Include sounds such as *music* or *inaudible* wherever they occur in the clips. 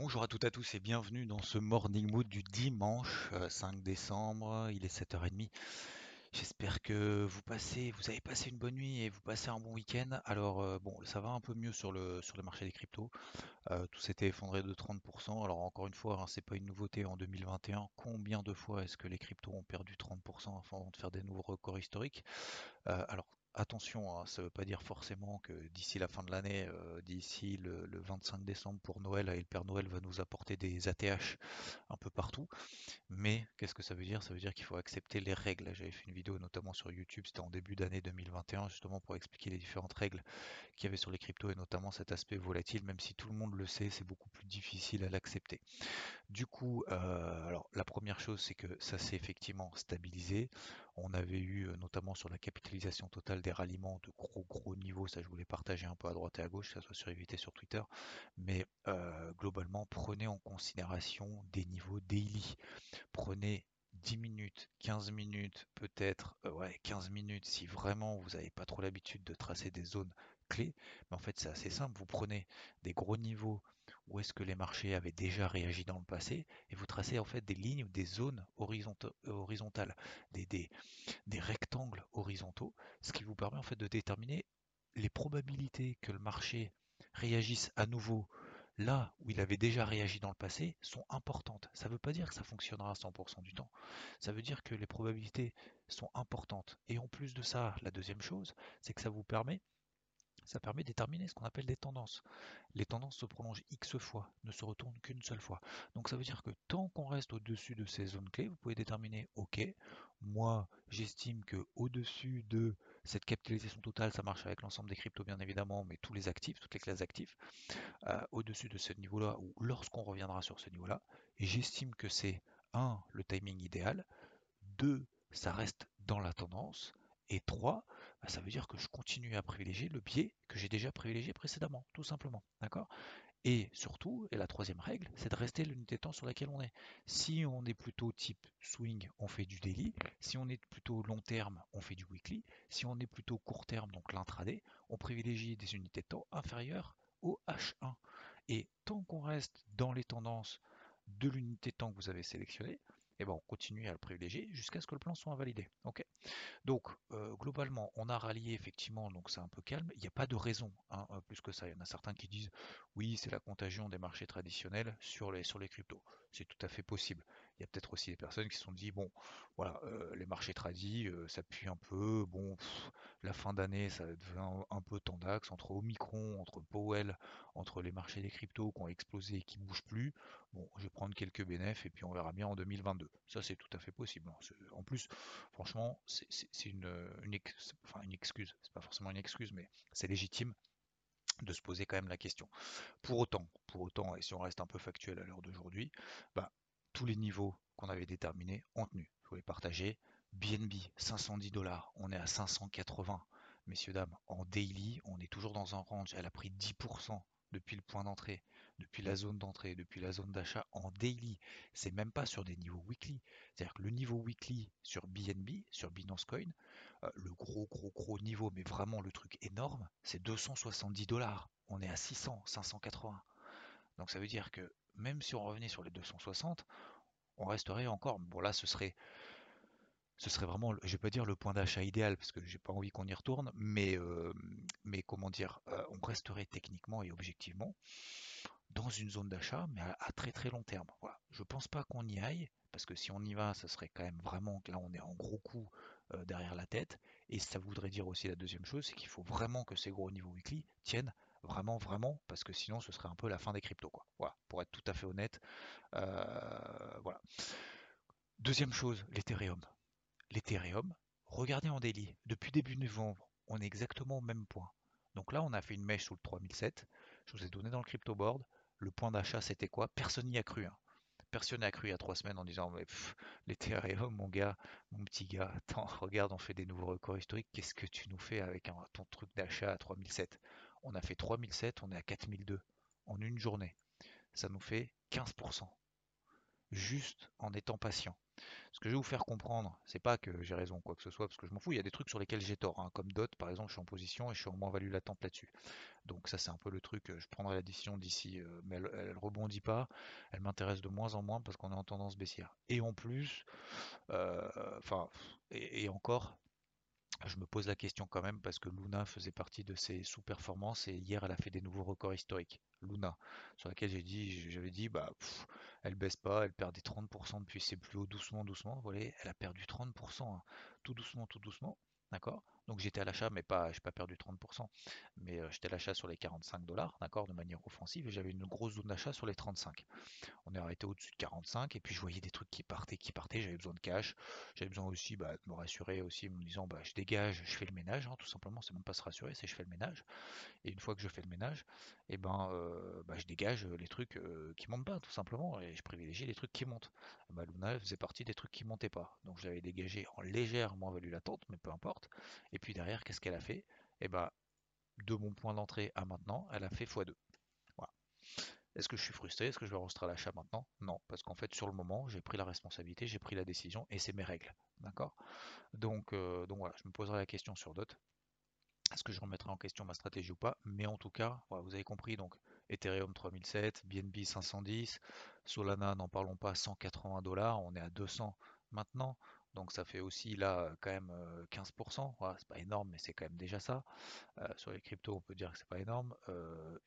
Bonjour à toutes et à tous et bienvenue dans ce Morning Mood du dimanche euh, 5 décembre. Il est 7h30. J'espère que vous passez, vous avez passé une bonne nuit et vous passez un bon week-end. Alors euh, bon, ça va un peu mieux sur le sur le marché des cryptos. Euh, tout s'était effondré de 30%. Alors encore une fois, hein, c'est pas une nouveauté en 2021. Combien de fois est-ce que les cryptos ont perdu 30% avant de faire des nouveaux records historiques? Euh, Alors Attention, hein, ça ne veut pas dire forcément que d'ici la fin de l'année, euh, d'ici le, le 25 décembre pour Noël, et le Père Noël va nous apporter des ATH un peu partout. Mais qu'est-ce que ça veut dire? Ça veut dire qu'il faut accepter les règles. J'avais fait une vidéo notamment sur YouTube, c'était en début d'année 2021, justement pour expliquer les différentes règles qu'il y avait sur les cryptos et notamment cet aspect volatile. Même si tout le monde le sait, c'est beaucoup plus difficile à l'accepter. Du coup, euh, la première chose, c'est que ça s'est effectivement stabilisé. On avait eu euh, notamment sur la capitalisation totale des ralliements de gros gros niveaux, ça je voulais partager un peu à droite et à gauche, ça soit sur Évité sur Twitter, mais euh, globalement prenez en considération des niveaux daily. Prenez 10 minutes, 15 minutes, peut-être euh, ouais, 15 minutes si vraiment vous n'avez pas trop l'habitude de tracer des zones clés. Mais en fait c'est assez simple, vous prenez des gros niveaux où est-ce que les marchés avaient déjà réagi dans le passé et vous tracez en fait des lignes ou des zones horizonta- horizontales, des rectangles horizontaux, ce qui vous permet en fait de déterminer les probabilités que le marché réagisse à nouveau là où il avait déjà réagi dans le passé sont importantes. Ça ne veut pas dire que ça fonctionnera à 100% du temps. Ça veut dire que les probabilités sont importantes. Et en plus de ça, la deuxième chose, c'est que ça vous permet ça permet de déterminer ce qu'on appelle des tendances. Les tendances se prolongent X fois, ne se retournent qu'une seule fois. Donc ça veut dire que tant qu'on reste au-dessus de ces zones clés, vous pouvez déterminer, ok, moi j'estime que au-dessus de cette capitalisation totale, ça marche avec l'ensemble des cryptos bien évidemment, mais tous les actifs, toutes les classes d'actifs, euh, au-dessus de ce niveau-là, ou lorsqu'on reviendra sur ce niveau-là, j'estime que c'est un, le timing idéal, deux, ça reste dans la tendance, et trois, bah, ça veut dire que je continue à privilégier le biais que j'ai déjà privilégié précédemment, tout simplement. D'accord? Et surtout, et la troisième règle, c'est de rester l'unité de temps sur laquelle on est. Si on est plutôt type swing, on fait du daily. Si on est plutôt long terme, on fait du weekly. Si on est plutôt court terme, donc l'intraday, on privilégie des unités de temps inférieures au H1. Et tant qu'on reste dans les tendances de l'unité de temps que vous avez sélectionnée, et ben on continue à le privilégier jusqu'à ce que le plan soit invalidé. Donc, euh, globalement, on a rallié effectivement, donc c'est un peu calme. Il n'y a pas de raison, hein, euh, plus que ça. Il y en a certains qui disent oui, c'est la contagion des marchés traditionnels sur les cryptos. C'est tout à fait possible. Il y a peut-être aussi des personnes qui se sont dit bon, voilà, euh, les marchés tradis, euh, ça pue un peu. Bon, la fin d'année, ça devient un, peu tendax entre Omicron, entre Powell, entre les marchés des cryptos qui ont explosé et qui bougent plus. Bon, je vais prendre quelques bénéfices et puis on verra bien en 2022. Ça, c'est tout à fait possible. hein. En plus, franchement, c'est une, une excuse. C'est pas forcément une excuse, mais c'est légitime de se poser quand même la question. Pour autant, pour autant, et si on reste un peu factuel à l'heure d'aujourd'hui, bah, tous les niveaux qu'on avait déterminés ont tenu. Je voulais partager. BNB 510 dollars, on est à 580. Messieurs, dames, en daily, on est toujours dans un range. Elle a pris 10% depuis le point d'entrée, depuis la zone d'entrée, depuis la zone d'achat en daily. C'est même pas sur des niveaux weekly. C'est-à-dire que le niveau weekly sur BNB, sur Binance Coin, euh, le gros, gros, gros niveau, mais vraiment le truc énorme, c'est 270 dollars. On est à 600, 580. Donc ça veut dire que même si on revenait sur les 260, on resterait encore. Bon là, ce serait, ce serait vraiment, je vais pas dire le point d'achat idéal parce que j'ai pas envie qu'on y retourne, mais, euh, mais comment dire, euh, on resterait techniquement et objectivement dans une zone d'achat, mais à, à très très long terme. Voilà. Je pense pas qu'on y aille parce que si on y va, ça serait quand même vraiment que là on est en gros coup euh, derrière la tête. Et ça voudrait dire aussi la deuxième chose, c'est qu'il faut vraiment que ces gros niveaux weekly tiennent vraiment, vraiment, parce que sinon ce serait un peu la fin des cryptos, quoi. Voilà, pour être tout à fait honnête. Euh, voilà. Deuxième chose, l'Ethereum. L'Ethereum, regardez en daily, depuis début novembre, on est exactement au même point. Donc là, on a fait une mèche sous le 3007. Je vous ai donné dans le crypto board. Le point d'achat, c'était quoi? Personne n'y a cru. hein. Personne n'y a cru il y a trois semaines en disant mais l'Ethereum, mon gars, mon petit gars, attends, *laughs* regarde, on fait des nouveaux records historiques. Qu'est-ce que tu nous fais avec ton truc d'achat à 3007 On a fait 3007, on est à 4002 en une journée. Ça nous fait 15%. Juste en étant patient. Ce que je vais vous faire comprendre, c'est pas que j'ai raison quoi que ce soit, parce que je m'en fous, il y a des trucs sur lesquels j'ai tort, hein, comme DOT par exemple, je suis en position et je suis en moins-value latente là-dessus. Donc ça c'est un peu le truc, euh, je prendrai la décision d'ici, euh, mais elle, elle rebondit pas, elle m'intéresse de moins en moins parce qu'on est en tendance baissière. Et en plus, euh, enfin, et encore, je me pose la question quand même parce que Luna faisait partie de ses sous-performances et hier elle a fait des nouveaux records historiques. Luna, sur laquelle j'ai dit, j'avais dit, bah, pff, elle baisse pas, elle perd des 30% depuis ses plus hauts doucement, doucement. Vous voyez, elle a perdu 30%, hein, tout doucement, tout doucement. D'accord Donc j'étais à l'achat, mais pas, j'ai pas perdu 30%, mais euh, j'étais à l'achat sur les 45 dollars, d'accord, de manière offensive, et j'avais une grosse zone d'achat sur les 35. On est arrêté au-dessus de 45 et puis je voyais des trucs qui partaient, qui partaient. J'avais besoin de cash. J'avais besoin aussi bah, de me rassurer aussi en me disant bah, je dégage, je fais le ménage. hein, tout simplement, c'est même pas se rassurer, c'est je fais le ménage. Et une fois que je fais le ménage, et ben euh, bah, je dégage les trucs euh, qui montent pas tout simplement et je privilégie les trucs qui montent. Bah, Luna faisait partie des trucs qui montaient pas. Donc j'avais dégagé en légère moins-value latente, mais peu importe. Puis derrière, qu'est-ce qu'elle a fait? Et ben de mon point d'entrée à maintenant, elle a fait x2. Voilà. Est-ce que je suis frustré? Est-ce que je vais rentrer à l'achat maintenant? Non, parce qu'en fait, sur le moment, j'ai pris la responsabilité, j'ai pris la décision et c'est mes règles. D'accord? Donc, euh, donc voilà, je me poserai la question sur DOT. Est-ce que je remettrai en question ma stratégie ou pas? Mais en tout cas, vous avez compris, donc Ethereum 3007, BNB 510, Solana, n'en parlons pas, 180 dollars, on est à 200 maintenant. Donc ça fait aussi là quand même euh, 15%. Voilà, c'est pas énorme, mais c'est quand même déjà ça. Sur les cryptos, on peut dire que c'est pas énorme.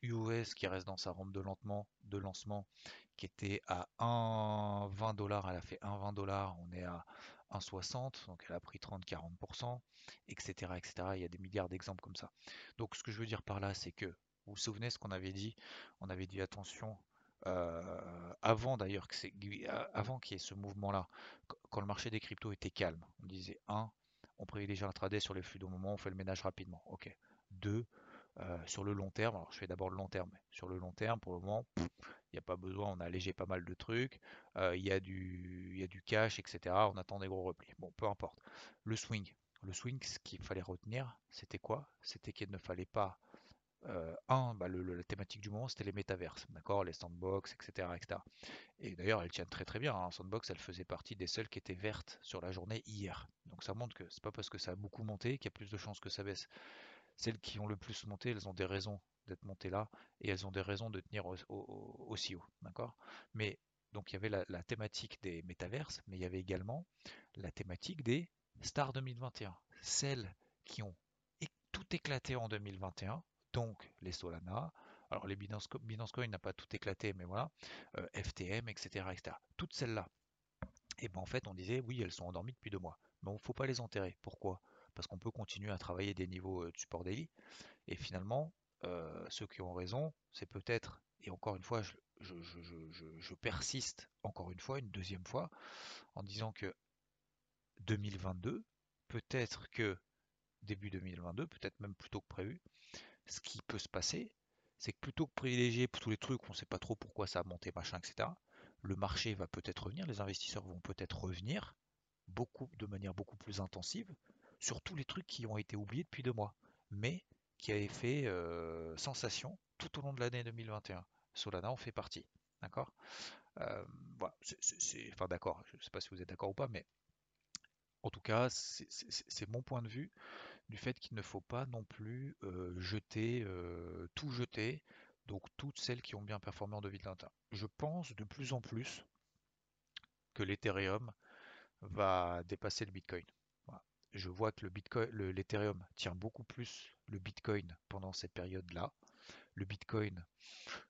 UOS qui reste dans sa rampe de, lentement, de lancement, qui était à 1,20 dollars, elle a fait 1,20 dollars, on est à 1,60, donc elle a pris 30-40%, etc., etc. Il y a des milliards d'exemples comme ça. Donc ce que je veux dire par là, c'est que, vous vous souvenez ce qu'on avait dit? On avait dit attention, avant d'ailleurs avant qu'il y ait ce mouvement-là, qu- quand le marché des cryptos était calme, on disait 1, on privilégie l'intraday sur les flux de moment, on fait le ménage rapidement. Ok. 2, sur le long terme, alors je fais d'abord le long terme, sur le long terme, pour le moment, il n'y a pas besoin, on a allégé pas mal de trucs, il y y a du cash, etc. On attend des gros replis. Bon, peu importe. Le swing. Le swing, ce qu'il fallait retenir, c'était quoi? C'était qu'il ne fallait pas euh, un, bah, le- la thématique du moment, c'était les métaverses, d'accord, les sandbox, etc., etc. Et d'ailleurs, elles tiennent très très bien. hein. Sandbox, elle faisait partie des seules qui étaient vertes sur la journée hier. Donc ça montre que c'est pas parce que ça a beaucoup monté qu'il y a plus de chances que ça baisse. Celles qui ont le plus monté, elles ont des raisons d'être montées là et elles ont des raisons de tenir au- au- aussi haut, d'accord? Mais donc il y avait la, la thématique des métaverses, mais il y avait également la thématique des stars 2021, celles qui ont tout éclaté en 2021, donc les Solana, alors les Binance, Co- Binance Coin n'a pas tout éclaté, mais voilà, euh, FTM, etc.. Toutes celles-là. Et ben en fait, on disait oui, elles sont endormies depuis deux mois, mais il ne faut pas les enterrer. Pourquoi? Parce qu'on peut continuer à travailler des niveaux euh, de support daily, et finalement, euh, ceux qui ont raison, c'est peut-être, et encore une fois, je persiste encore une fois, une deuxième fois, en disant que 2022, peut-être que début 2022, peut-être même plus tôt que prévu, ce qui peut se passer, c'est que plutôt que privilégier tous les trucs, on ne sait pas trop pourquoi ça a monté, machin, etc., le marché va peut-être revenir, les investisseurs vont peut-être revenir beaucoup, de manière beaucoup plus intensive sur tous les trucs qui ont été oubliés depuis deux mois, mais qui avaient fait euh, sensation tout au long de l'année 2021. Solana en fait partie. D'accord? Euh, enfin d'accord, je ne sais pas si vous êtes d'accord ou pas, mais en tout cas, c'est mon point de vue du fait qu'il ne faut pas non plus euh, jeter, euh, tout jeter, donc toutes celles qui ont bien performé en 2021. Je pense de plus en plus que l'Ethereum va dépasser le Bitcoin. Je vois que le Bitcoin, le- l'Ethereum tient beaucoup plus le Bitcoin pendant cette période-là. Le Bitcoin,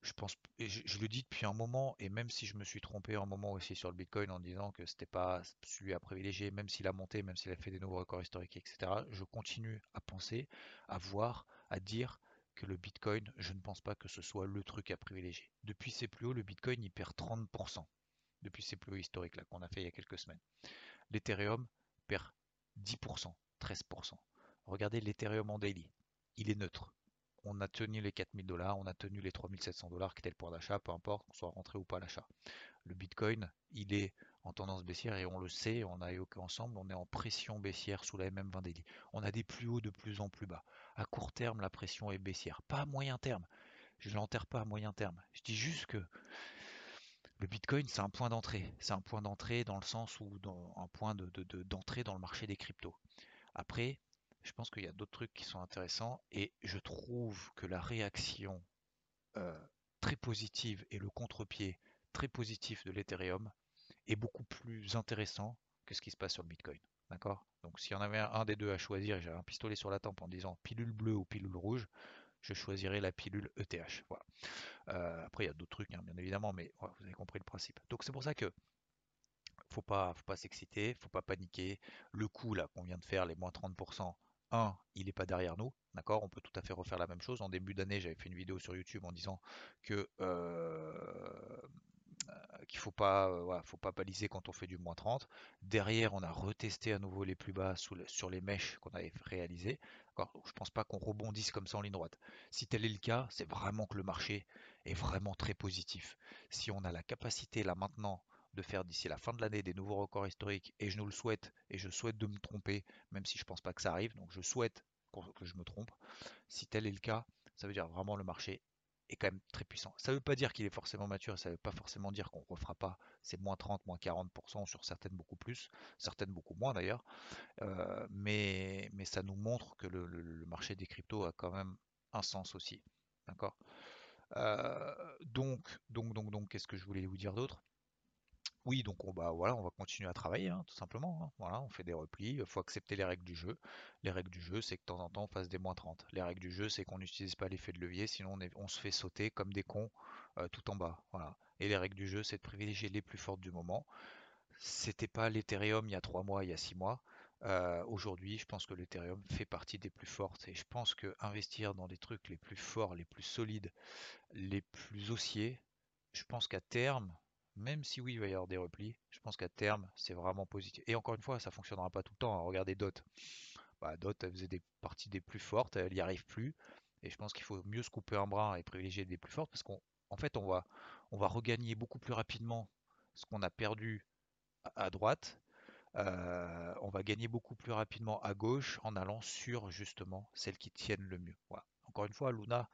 je le dis depuis un moment, et même si je me suis trompé un moment aussi sur le Bitcoin en disant que c'était pas celui à privilégier, même s'il a monté, même s'il a fait des nouveaux records historiques, etc., je continue à penser, à voir, à dire que le Bitcoin, je ne pense pas que ce soit le truc à privilégier. Depuis ses plus hauts, le Bitcoin, il perd 30%. Depuis ses plus hauts historiques là qu'on a fait il y a quelques semaines. L'Ethereum perd 10%, 13%. Regardez l'Ethereum en daily. Il est neutre. On a tenu les 4000 dollars, on a tenu les 3700 dollars qui étaient le point d'achat, peu importe qu'on soit rentré ou pas à l'achat. Le Bitcoin, il est en tendance baissière et on le sait, on a évoqué ensemble, on est en pression baissière sous la MM20 daily. On a des plus hauts de plus en plus bas. À court terme, la pression est baissière, pas à moyen terme. Je ne l'enterre pas à moyen terme. Je dis juste que le Bitcoin, c'est un point d'entrée. C'est un point d'entrée dans le sens où un point d'entrée de, dans le marché des cryptos. Après, je pense qu'il y a d'autres trucs qui sont intéressants et je trouve que la réaction euh, très positive et le contre-pied très positif de l'Ethereum est beaucoup plus intéressant que ce qui se passe sur le Bitcoin. D'accord? Donc s'il y en avait un, des deux à choisir j'avais un pistolet sur la tempe en disant pilule bleue ou pilule rouge, je choisirais la pilule ETH. Voilà. Euh, après, il y a d'autres trucs, hein, bien évidemment, mais vous avez compris le principe. Donc c'est pour ça que faut pas, faut pas s'exciter, faut pas paniquer. Le coup là qu'on vient de faire, les moins 30%, 1, il n'est pas derrière nous, d'accord? On peut tout à fait refaire la même chose. En début d'année, j'avais fait une vidéo sur YouTube en disant que euh, qu'il faut pas, euh, faut pas baliser quand on fait du moins 30. Derrière, on a retesté à nouveau les plus bas sur les mèches qu'on avait réalisées. Je pense pas qu'on rebondisse comme ça en ligne droite. Si tel est le cas, c'est vraiment que le marché est vraiment très positif. Si on a la capacité là maintenant de faire d'ici la fin de l'année des nouveaux records historiques, et je nous le souhaite, et je souhaite de me tromper, même si je pense pas que ça arrive, donc je souhaite que je me trompe. Si tel est le cas, ça veut dire vraiment le marché est quand même très puissant. Ça ne veut pas dire qu'il est forcément mature, ça ne veut pas forcément dire qu'on ne refera pas ces moins 30, moins 40% sur certaines beaucoup plus, certaines beaucoup moins d'ailleurs. Euh, mais, mais ça nous montre que le, marché des cryptos a quand même un sens aussi. D'accord? Euh, donc, donc, donc, donc, qu'est-ce que je voulais vous dire d'autre? Oui, donc on, bah, voilà, on va continuer à travailler, hein, tout simplement. Hein. Voilà, on fait des replis, il faut accepter les règles du jeu. Les règles du jeu, c'est que de temps en temps, on fasse des moins 30. Les règles du jeu, c'est qu'on n'utilise pas l'effet de levier, sinon on, se fait sauter comme des cons euh, tout en bas. Voilà. Et les règles du jeu, c'est de privilégier les plus fortes du moment. C'était pas l'Ethereum il y a 3 mois, il y a 6 mois. Euh, aujourd'hui, je pense que l'Ethereum fait partie des plus fortes et je pense que investir dans des trucs les plus forts, les plus solides, les plus haussiers, je pense qu'à terme, même si oui, il va y avoir des replis, je pense qu'à terme, c'est vraiment positif. Et encore une fois, ça fonctionnera pas tout le temps. Hein. Regardez Dot. Bah, Dot, elle faisait des parties des plus fortes, elle n'y arrive plus. Et je pense qu'il faut mieux se couper un bras et privilégier des plus fortes parce qu'en fait, on va, regagner beaucoup plus rapidement ce qu'on a perdu à, droite. Euh, on va gagner beaucoup plus rapidement à gauche en allant sur justement celles qui tiennent le mieux. Encore une fois, Luna,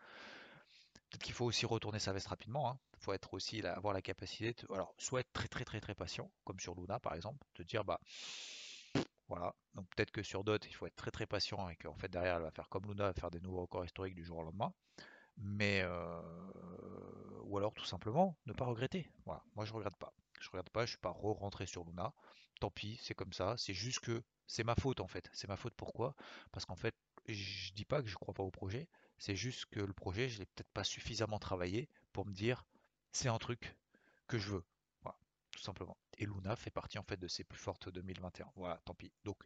peut-être qu'il faut aussi retourner sa veste rapidement. Hein. Faut être aussi avoir la capacité de, alors soit être très très très très patient, comme sur Luna par exemple, de dire bah voilà, donc peut-être que sur Dot il faut être très très patient et qu'en fait derrière elle va faire comme Luna, faire des nouveaux records historiques du jour au lendemain, mais euh, ou alors tout simplement ne pas regretter. Moi je regrette pas, je regrette pas, je suis pas re-rentré sur Luna, tant pis, c'est comme ça, c'est juste que c'est ma faute en fait, c'est ma faute pourquoi? Parce qu'en fait je dis pas que je crois pas au projet, c'est juste que le projet je l'ai peut-être pas suffisamment travaillé pour me dire c'est un truc que je veux. Voilà, tout simplement. Et Luna fait partie en fait de ses plus fortes 2021. Voilà, tant pis. Donc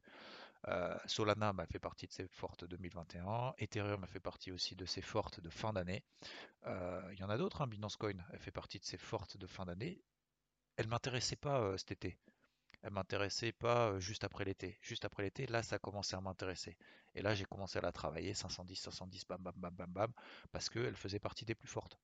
euh, Solana m'a fait partie de ses fortes 2021. Ethereum m'a fait partie aussi de ses fortes de fin d'année. Euh, il y en a d'autres, hein. Binance Coin elle fait partie de ses fortes de fin d'année. Elle m'intéressait pas euh, cet été. Elle m'intéressait pas juste après l'été. Juste après l'été, là, ça a commencé à m'intéresser. Et là, j'ai commencé à la travailler, 510, 510, bam, bam, bam, bam, bam, parce qu'elle faisait partie des plus fortes.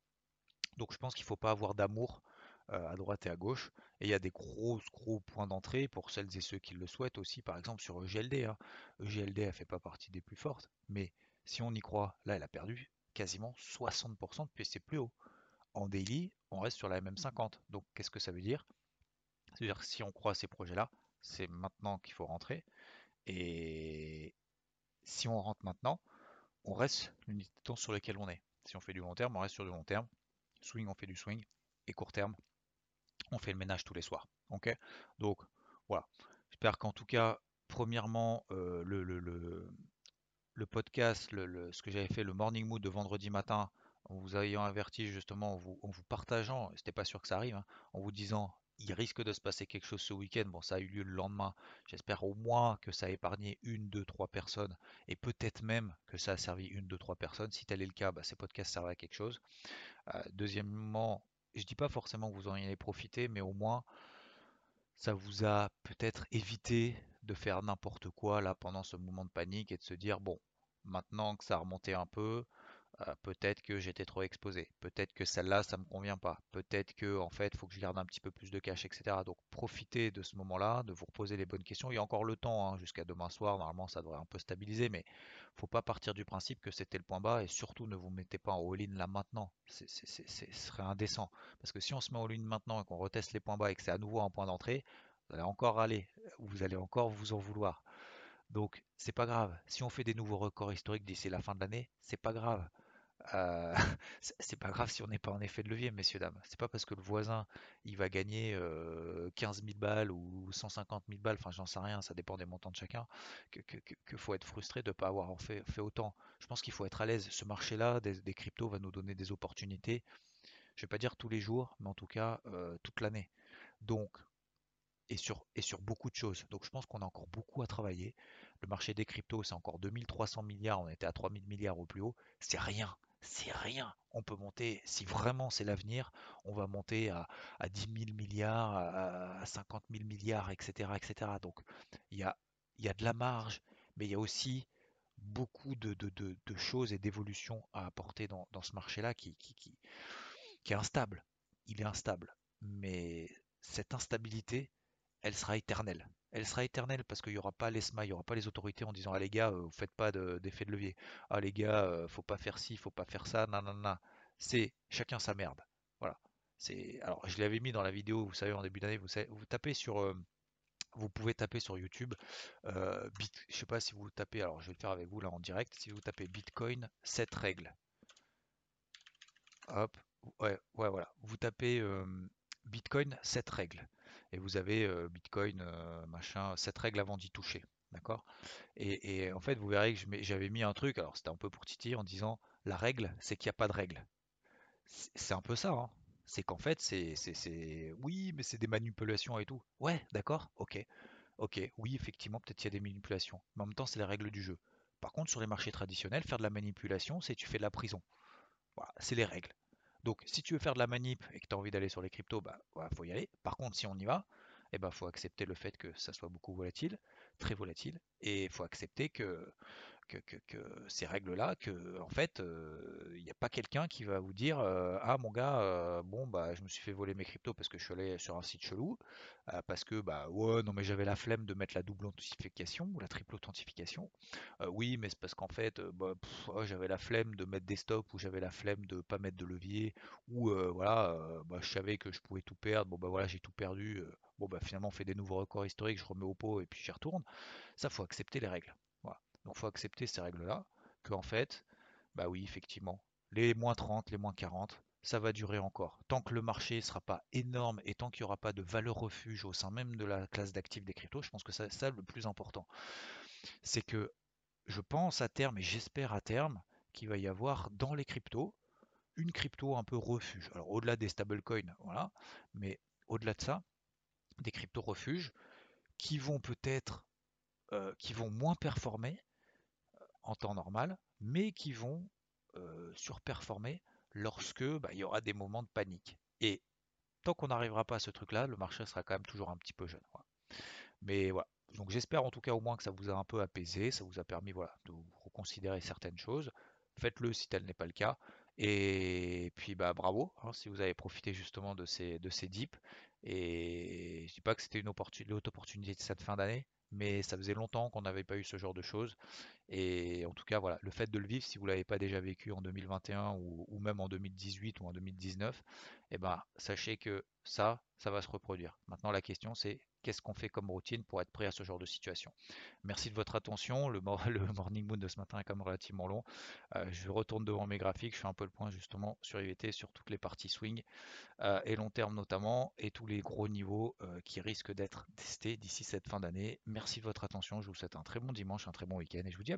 Donc je pense qu'il ne faut pas avoir d'amour à droite et à gauche. Et il y a des gros, gros points d'entrée pour celles et ceux qui le souhaitent aussi, par exemple sur EGLD. Hein. EGLD, elle fait pas partie des plus fortes, mais si on y croit, là, elle a perdu quasiment 60% depuis ses plus hauts. En daily, on reste sur la MM50. Donc qu'est-ce que ça veut dire? C'est-à-dire si on croit à ces projets-là, c'est maintenant qu'il faut rentrer. Et si on rentre maintenant, on reste l'unité de temps sur laquelle on est. Si on fait du long terme, on reste sur du long terme. Swing, on fait du swing. Et court terme, on fait le ménage tous les soirs. Donc voilà. J'espère qu'en tout cas, premièrement, euh, le, le, podcast, le, ce que j'avais fait, le morning mood de vendredi matin, en vous ayant averti justement, en vous, en vous partageant, c'était pas sûr que ça arrive, hein, en vous disant il risque de se passer quelque chose ce week-end. Bon, ça a eu lieu le lendemain. J'espère au moins que ça a épargné une, deux, trois personnes et peut-être même que ça a servi une, deux, trois personnes. Si tel est le cas, bah, ces podcasts servent à quelque chose. Euh, deuxièmement, je dis pas forcément que vous en ayez profité, mais au moins ça vous a peut-être évité de faire n'importe quoi là pendant ce moment de panique et de se dire bon, maintenant que ça a remonté un peu, Euh, peut-être que j'étais trop exposé. Peut-être que celle-là, ça me convient pas. Peut-être que en fait, il faut que je garde un petit peu plus de cash, etc. Donc profitez de ce moment-là, de vous reposer les bonnes questions. Il y a encore le temps, hein, jusqu'à demain soir. Normalement, ça devrait un peu stabiliser, mais faut pas partir du principe que c'était le point bas et surtout ne vous mettez pas en all-in là maintenant. ce serait indécent. Parce que si on se met en all-in maintenant et qu'on reteste les points bas et que c'est à nouveau un point d'entrée, vous allez encore aller, vous allez encore vous en vouloir. Donc c'est pas grave. Si on fait des nouveaux records historiques d'ici la fin de l'année, c'est pas grave. Euh, *laughs* c'est pas grave si on n'est pas en effet de levier, messieurs, dames. C'est pas parce que le voisin il va gagner 15 000 balles ou 150 000 balles, enfin j'en sais rien, ça dépend des montants de chacun, que, faut être frustré de ne pas avoir fait, fait autant. Je pense qu'il faut être à l'aise. Ce marché-là des, cryptos va nous donner des opportunités. Je vais pas dire tous les jours, mais en tout cas toute l'année. Donc et sur, et sur beaucoup de choses. Donc je pense qu'on a encore beaucoup à travailler. Le marché des cryptos, c'est encore 2300 milliards, on était à 3000 milliards au plus haut. C'est rien c'est rien. On peut monter, si vraiment c'est l'avenir, on va monter à, à 10 000 milliards, à, 50 000 milliards, etc. etc. Donc il y a, de la marge, mais il y a aussi beaucoup de, choses et d'évolutions à apporter dans, ce marché-là qui est instable. Il est instable. Mais cette instabilité, elle sera éternelle elle sera éternelle parce qu'il n'y aura pas l'ESMA, il n'y aura pas les autorités en disant Ah les gars, euh, vous faites pas d'effet de, levier. Ah les gars, euh, faut pas faire ci, faut pas faire ça, non. C'est chacun sa merde. Voilà. Alors je l'avais mis dans la vidéo, vous savez, en début d'année, vous, vous tapez sur. Euh, vous pouvez taper sur YouTube, euh, bit, je sais pas si vous tapez, alors je vais le faire avec vous là en direct, si vous tapez Bitcoin 7 règles. Hop, ouais, ouais voilà, vous tapez Bitcoin 7 règles et vous avez Bitcoin, machin, cette règle avant d'y toucher. D'accord? Et, en fait, vous verrez que j'avais mis un truc, alors c'était un peu pour titiller, en disant la règle, c'est qu'il n'y a pas de règle. C'est un peu ça, hein. C'est qu'en fait, c'est, oui, mais c'est des manipulations et tout. Ouais, d'accord, ok. Ok, oui, effectivement, peut-être qu'il y a des manipulations. Mais en même temps, c'est les règles du jeu. Par contre, sur les marchés traditionnels, faire de la manipulation, c'est tu fais de la prison. Voilà, c'est les règles. Donc, si tu veux faire de la manip et que tu as envie d'aller sur les cryptos, bah, faut y aller. Par contre, si on y va, eh ben, faut accepter le fait que ça soit beaucoup volatile, très volatile, et il faut accepter que que, ces règles-là, que en fait, il n'y a pas quelqu'un qui va vous dire ah mon gars, bon bah je me suis fait voler mes cryptos parce que je suis allé sur un site chelou, parce que bah ouais non mais j'avais la flemme de mettre la double authentification ou la triple authentification. oui mais c'est parce qu'en fait bah, oh, j'avais la flemme de mettre des stops ou j'avais la flemme de pas mettre de levier ou voilà bah, je savais que je pouvais tout perdre. Bon bah voilà j'ai tout perdu. bon bah finalement on fait des nouveaux records historiques, je remets au pot et puis j'y retourne. Ça faut accepter les règles. Donc il faut accepter ces règles-là, que en fait, bah oui, effectivement, les moins 30, les moins 40, ça va durer encore. Tant que le marché ne sera pas énorme et tant qu'il n'y aura pas de valeur refuge au sein même de la classe d'actifs des cryptos, je pense que c'est ça le plus important. C'est que je pense à terme et j'espère à terme qu'il va y avoir dans les cryptos une crypto un peu refuge. Alors au-delà des stablecoins, voilà, mais au-delà de ça, des cryptos refuges qui vont peut-être, euh, qui vont moins performer, en temps normal, mais qui vont euh, surperformer lorsque bah, il y aura des moments de panique. Et tant qu'on n'arrivera pas à ce truc-là, le marché sera quand même toujours un petit peu jeune. Mais voilà. Donc j'espère en tout cas au moins que ça vous a un peu apaisé, ça vous a permis voilà, de reconsidérer certaines choses. Faites-le si tel n'est pas le cas. Et puis bah bravo hein, si vous avez profité justement de ces, de ces dips. Et je dis pas que c'était une opportunité de cette fin d'année, mais ça faisait longtemps qu'on n'avait pas eu ce genre de choses. Et en tout cas, voilà, le fait de le vivre, si vous l'avez pas déjà vécu en 2021 ou, même en 2018 ou en 2019, eh ben, sachez que ça, ça va se reproduire. Maintenant, la question, c'est qu'est-ce qu'on fait comme routine pour être prêt à ce genre de situation? Merci de votre attention. *laughs* Le, morning moon de ce matin est quand même relativement long. Euh, je retourne devant mes graphiques, je fais un peu le point justement sur IVT, sur toutes les parties swing euh, et long terme notamment, et tous les gros niveaux euh, qui risquent d'être testés d'ici cette fin d'année. Merci de votre attention. Je vous souhaite un très bon dimanche, un très bon week-end et je vous dis à